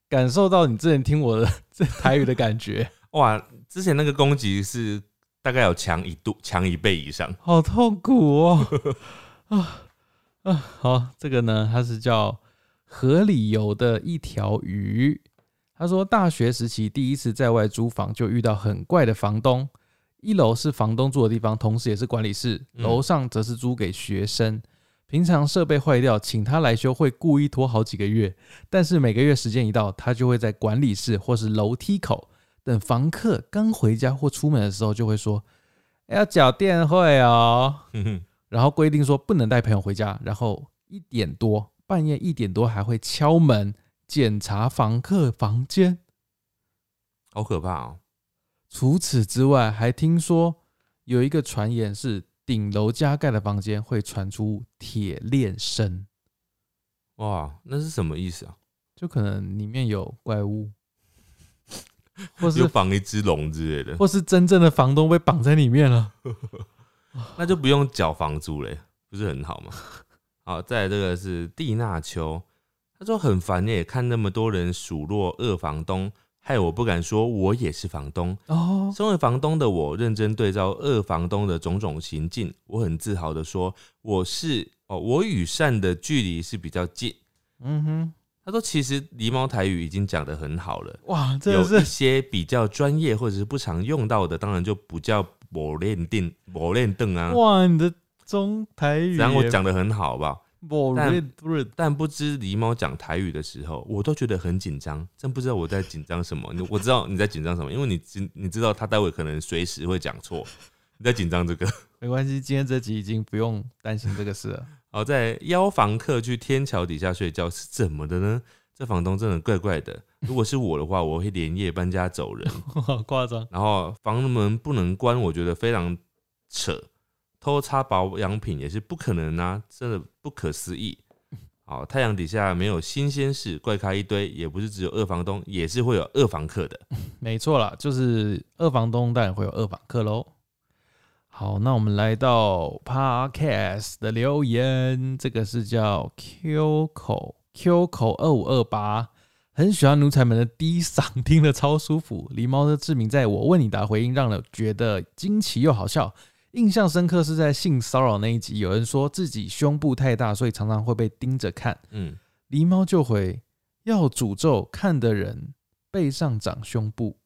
感受到你之前听我的这 *laughs* 台语的感觉，*laughs* 哇，之前那个攻击是大概有强一度，强一倍以上。好痛苦哦！*laughs* 啊啊，好，这个呢，它是叫河里游的一条鱼。他说，大学时期第一次在外租房，就遇到很怪的房东。一楼是房东住的地方，同时也是管理室，嗯楼上则是租给学生。平常设备坏掉，请他来修会故意拖好几个月，但是每个月时间一到，他就会在管理室或是楼梯口等房客刚回家或出门的时候，就会说要缴电费哦。*laughs* 然后规定说不能带朋友回家，然后一点多半夜一点多还会敲门检查房客房间。好可怕哦！除此之外，还听说有一个传言是顶楼加盖的房间会传出铁链声，哇，那是什么意思啊？就可能里面有怪物，*laughs* 或有是绑一只龙之类的，或是真正的房东被绑在里面了。*laughs* 那就不用缴房租嘞，不是很好吗？*laughs* 好，再来这个是蒂娜秋，他说很烦耶，看那么多人数落二房东，害我不敢说我也是房东。哦，身为房东的我，认真对照二房东的种种行径，我很自豪的说，我是哦，我与善的距离是比较近。嗯哼，他说，其实狸猫台语已经讲得很好了，哇，真有一些比较专业或者是不常用到的，当然就不叫磨练定磨练凳啊。哇，你的中台语，然后我讲的很好，好不好？我但不是但不知狸猫讲台语的时候，我都觉得很紧张，真不知道我在紧张什么。你我知道你在紧张什么，因为你知你知道他待会可能随时会讲错，你在紧张这个。*laughs* 没关系，今天这集已经不用担心这个事了。好，在邀房客去天桥底下睡觉是怎么的呢？这房东真的怪怪的。如果是我的话，我会连夜搬家走人。*laughs* 好夸张，然后房门不能关，我觉得非常扯。偷擦保养品也是不可能啊，真的不可思议。*laughs* 好，太阳底下没有新鲜事，怪咖一堆，也不是只有二房东，也是会有二房客的。*laughs* 没错啦，就是二房东当然会有二房客喽。好，那我们来到 Podcast 的留言，这个是叫 Q 口 Q 口二五二八，很喜欢奴才们的低嗓，听得超舒服。狸猫的志明在我问你答回应，让人觉得惊奇又好笑。印象深刻是在性骚扰那一集，有人说自己胸部太大，所以常常会被盯着看。嗯，狸猫就回要诅咒看的人背上长胸部，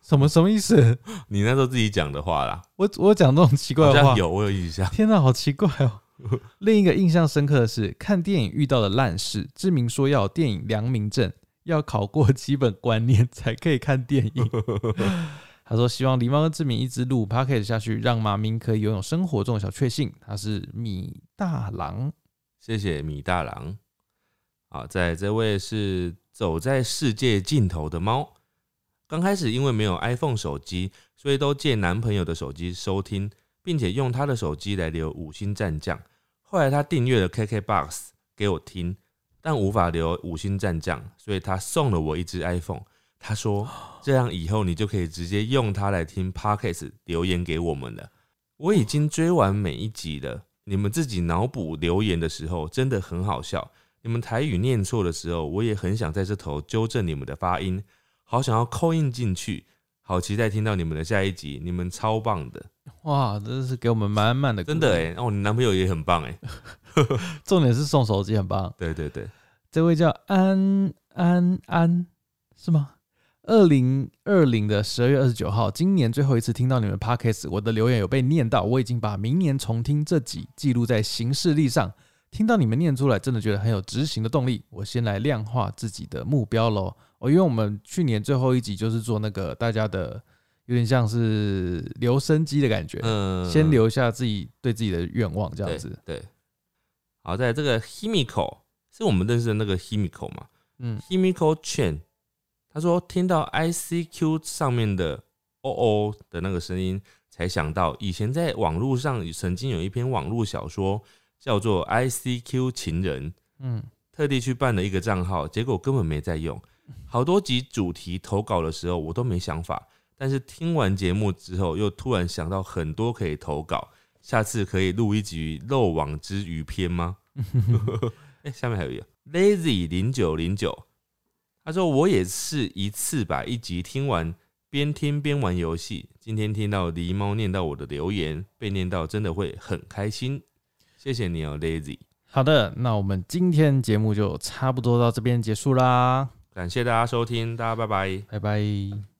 什么什么意思？*laughs* 你那时候自己讲的话啦，我我讲这种奇怪的话，好像有，我有印象。天哪，好奇怪哦！另一个印象深刻的是看电影遇到的烂事，志明说要有电影良民证，要考过基本观念才可以看电影。*laughs* 他说希望狸猫跟志明一直录 p o c k e t 下去，让马明可以拥有生活中的小确幸。他是米大郎，谢谢米大郎。好，在这位是走在世界尽头的猫。刚开始因为没有 iPhone 手机，所以都借男朋友的手机收听，并且用他的手机来留五星战将。后来他订阅了 KKBOX 给我听，但无法留五星战将，所以他送了我一只 iPhone。他说 *gasps* 这样以后你就可以直接用它来听 Podcast 留言给我们了。我已经追完每一集了，你们自己脑补留言的时候真的很好笑。你们台语念错的时候，我也很想在这头纠正你们的发音，好想要扣印进去，好期待听到你们的下一集，你们超棒的，哇，真的是给我们满满的，真的哎，哦，你男朋友也很棒哎，*laughs* 重点是送手机很棒，对对对，这位叫安安安是吗？二零二零的十二月二十九号，今年最后一次听到你们 podcast，我的留言有被念到，我已经把明年重听这集记录在行事历上。听到你们念出来，真的觉得很有执行的动力。我先来量化自己的目标喽。哦，因为我们去年最后一集就是做那个大家的，有点像是留声机的感觉，嗯，先留下自己对自己的愿望这样子。对，好，在这个 Himiko 是我们认识的那个 Himiko 嘛？嗯，Himiko Chen，他说听到 ICQ 上面的哦哦的那个声音，才想到以前在网络上曾经有一篇网络小说叫做《ICQ 情人》，嗯，特地去办了一个账号，结果根本没在用。好多集主题投稿的时候，我都没想法，但是听完节目之后，又突然想到很多可以投稿。下次可以录一集漏网之鱼篇吗？*laughs* *laughs* 哎、下面还有一个 Lazy 零九零九，他说我也是一次把一集听完，边听边玩游戏。今天听到狸猫念到我的留言，被念到真的会很开心。谢谢你哦，Lazy，好的，那我们今天节目就差不多到这边结束啦，感谢大家收听，大家拜拜。拜拜。